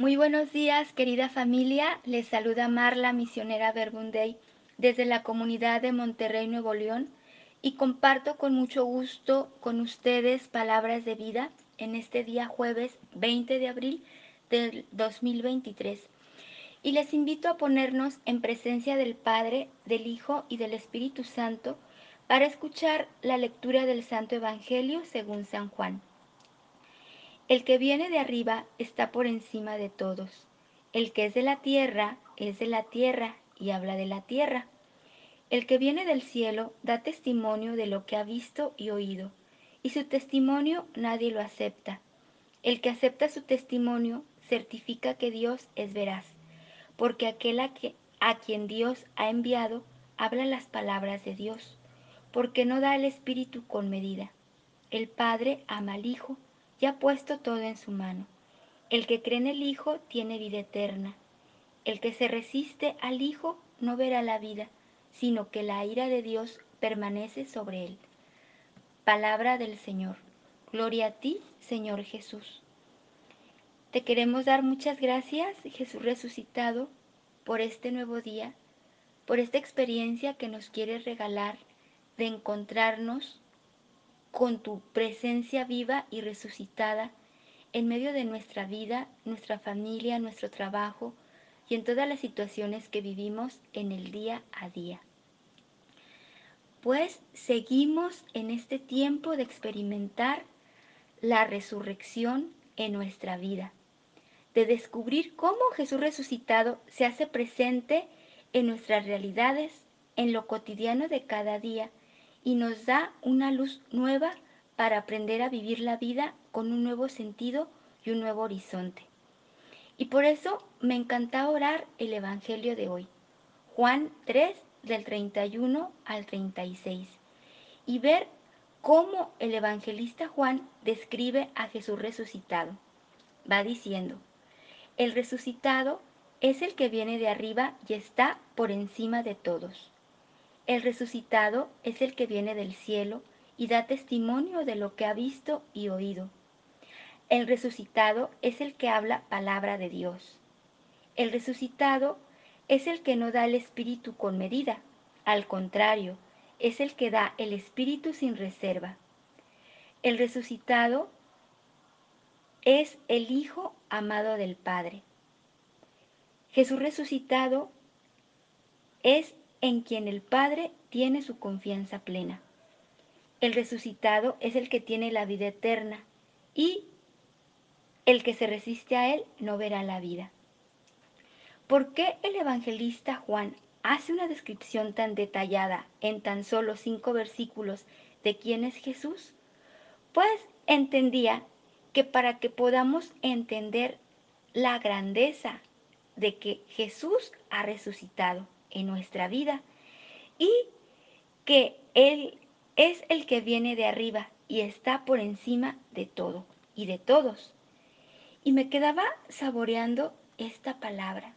Muy buenos días, querida familia. Les saluda Marla, misionera Verbunday, desde la comunidad de Monterrey, Nuevo León, y comparto con mucho gusto con ustedes palabras de vida en este día jueves 20 de abril del 2023. Y les invito a ponernos en presencia del Padre, del Hijo y del Espíritu Santo para escuchar la lectura del Santo Evangelio según San Juan. El que viene de arriba está por encima de todos. El que es de la tierra es de la tierra y habla de la tierra. El que viene del cielo da testimonio de lo que ha visto y oído, y su testimonio nadie lo acepta. El que acepta su testimonio certifica que Dios es veraz, porque aquel a, que, a quien Dios ha enviado habla las palabras de Dios, porque no da el Espíritu con medida. El Padre ama al Hijo y ha puesto todo en su mano. El que cree en el Hijo tiene vida eterna. El que se resiste al Hijo no verá la vida, sino que la ira de Dios permanece sobre él. Palabra del Señor. Gloria a ti, Señor Jesús. Te queremos dar muchas gracias, Jesús resucitado, por este nuevo día, por esta experiencia que nos quieres regalar de encontrarnos con tu presencia viva y resucitada en medio de nuestra vida, nuestra familia, nuestro trabajo y en todas las situaciones que vivimos en el día a día. Pues seguimos en este tiempo de experimentar la resurrección en nuestra vida, de descubrir cómo Jesús resucitado se hace presente en nuestras realidades, en lo cotidiano de cada día y nos da una luz nueva para aprender a vivir la vida con un nuevo sentido y un nuevo horizonte. Y por eso me encanta orar el Evangelio de hoy, Juan 3 del 31 al 36, y ver cómo el evangelista Juan describe a Jesús resucitado. Va diciendo, el resucitado es el que viene de arriba y está por encima de todos. El resucitado es el que viene del cielo y da testimonio de lo que ha visto y oído. El resucitado es el que habla palabra de Dios. El resucitado es el que no da el Espíritu con medida, al contrario, es el que da el Espíritu sin reserva. El resucitado es el Hijo amado del Padre. Jesús resucitado es en quien el Padre tiene su confianza plena. El resucitado es el que tiene la vida eterna y el que se resiste a él no verá la vida. ¿Por qué el evangelista Juan hace una descripción tan detallada en tan solo cinco versículos de quién es Jesús? Pues entendía que para que podamos entender la grandeza de que Jesús ha resucitado, en nuestra vida y que Él es el que viene de arriba y está por encima de todo y de todos. Y me quedaba saboreando esta palabra.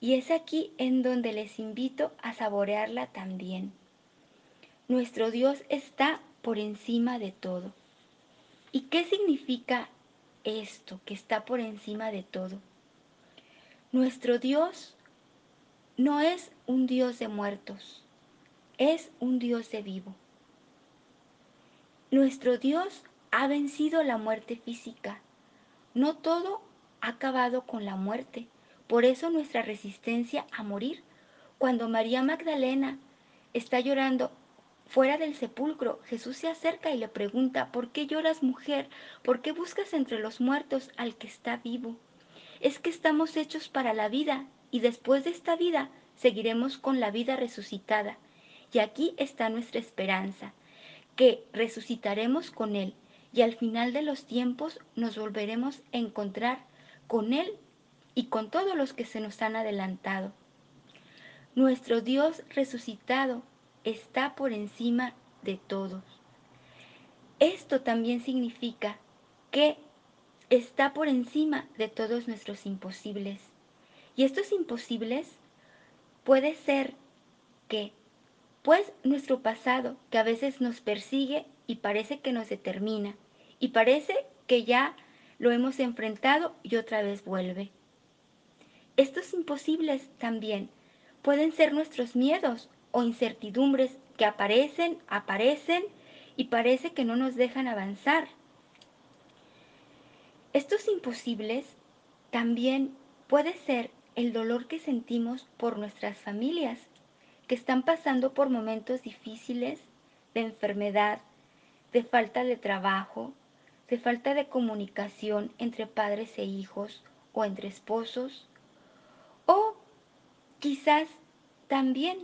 Y es aquí en donde les invito a saborearla también. Nuestro Dios está por encima de todo. ¿Y qué significa esto, que está por encima de todo? Nuestro Dios no es un Dios de muertos, es un Dios de vivo. Nuestro Dios ha vencido la muerte física. No todo ha acabado con la muerte. Por eso nuestra resistencia a morir. Cuando María Magdalena está llorando fuera del sepulcro, Jesús se acerca y le pregunta, ¿por qué lloras mujer? ¿Por qué buscas entre los muertos al que está vivo? Es que estamos hechos para la vida y después de esta vida seguiremos con la vida resucitada. Y aquí está nuestra esperanza, que resucitaremos con Él y al final de los tiempos nos volveremos a encontrar con Él y con todos los que se nos han adelantado. Nuestro Dios resucitado está por encima de todos. Esto también significa que está por encima de todos nuestros imposibles. Y estos imposibles puede ser que, pues nuestro pasado, que a veces nos persigue y parece que nos determina, y parece que ya lo hemos enfrentado y otra vez vuelve. estos imposibles también pueden ser nuestros miedos o incertidumbres que aparecen, aparecen y parece que no nos dejan avanzar. Estos imposibles también puede ser el dolor que sentimos por nuestras familias, que están pasando por momentos difíciles de enfermedad, de falta de trabajo, de falta de comunicación entre padres e hijos o entre esposos, o quizás también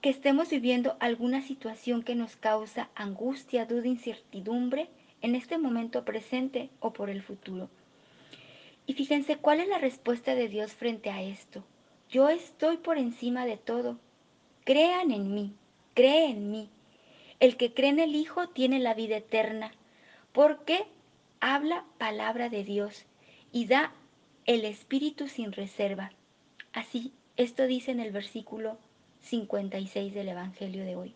que estemos viviendo alguna situación que nos causa angustia, duda, incertidumbre en este momento presente o por el futuro. Y fíjense cuál es la respuesta de Dios frente a esto. Yo estoy por encima de todo. Crean en mí, cree en mí. El que cree en el Hijo tiene la vida eterna, porque habla palabra de Dios y da el Espíritu sin reserva. Así, esto dice en el versículo 56 del Evangelio de hoy.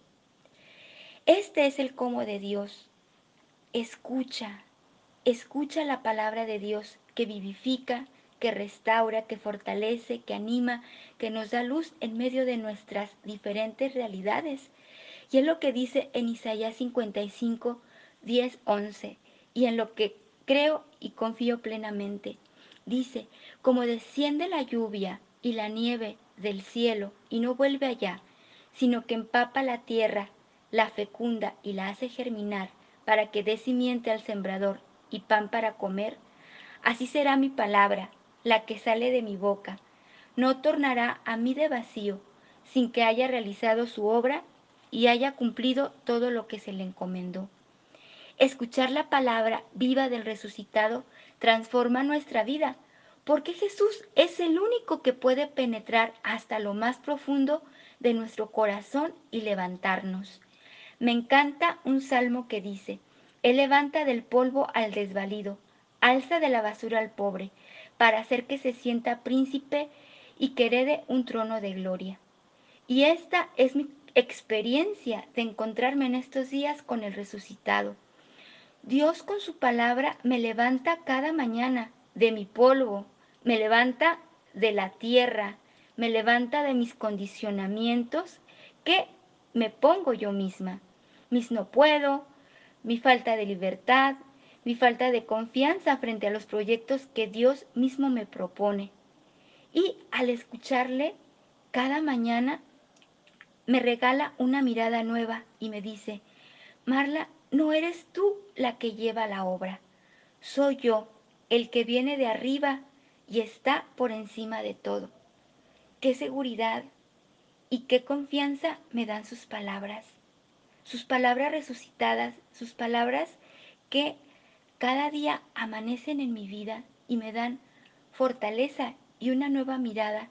Este es el cómo de Dios. Escucha, escucha la palabra de Dios que vivifica, que restaura, que fortalece, que anima, que nos da luz en medio de nuestras diferentes realidades. Y es lo que dice en Isaías 55, 10, 11, y en lo que creo y confío plenamente. Dice, como desciende la lluvia y la nieve del cielo y no vuelve allá, sino que empapa la tierra, la fecunda y la hace germinar para que dé simiente al sembrador y pan para comer, así será mi palabra, la que sale de mi boca. No tornará a mí de vacío, sin que haya realizado su obra y haya cumplido todo lo que se le encomendó. Escuchar la palabra viva del resucitado transforma nuestra vida porque Jesús es el único que puede penetrar hasta lo más profundo de nuestro corazón y levantarnos. Me encanta un salmo que dice, Él levanta del polvo al desvalido, alza de la basura al pobre, para hacer que se sienta príncipe y que herede un trono de gloria. Y esta es mi experiencia de encontrarme en estos días con el resucitado. Dios con su palabra me levanta cada mañana de mi polvo, me levanta de la tierra, me levanta de mis condicionamientos que me pongo yo misma. Mis no puedo, mi falta de libertad, mi falta de confianza frente a los proyectos que Dios mismo me propone. Y al escucharle, cada mañana me regala una mirada nueva y me dice, Marla, no eres tú la que lleva la obra, soy yo, el que viene de arriba y está por encima de todo. Qué seguridad y qué confianza me dan sus palabras, sus palabras resucitadas, sus palabras que cada día amanecen en mi vida y me dan fortaleza y una nueva mirada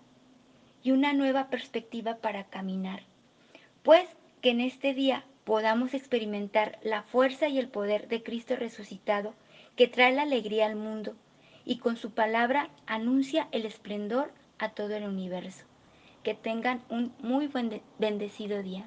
y una nueva perspectiva para caminar. Pues que en este día podamos experimentar la fuerza y el poder de Cristo resucitado que trae la alegría al mundo y con su palabra anuncia el esplendor a todo el universo. Que tengan un muy buen bendecido día.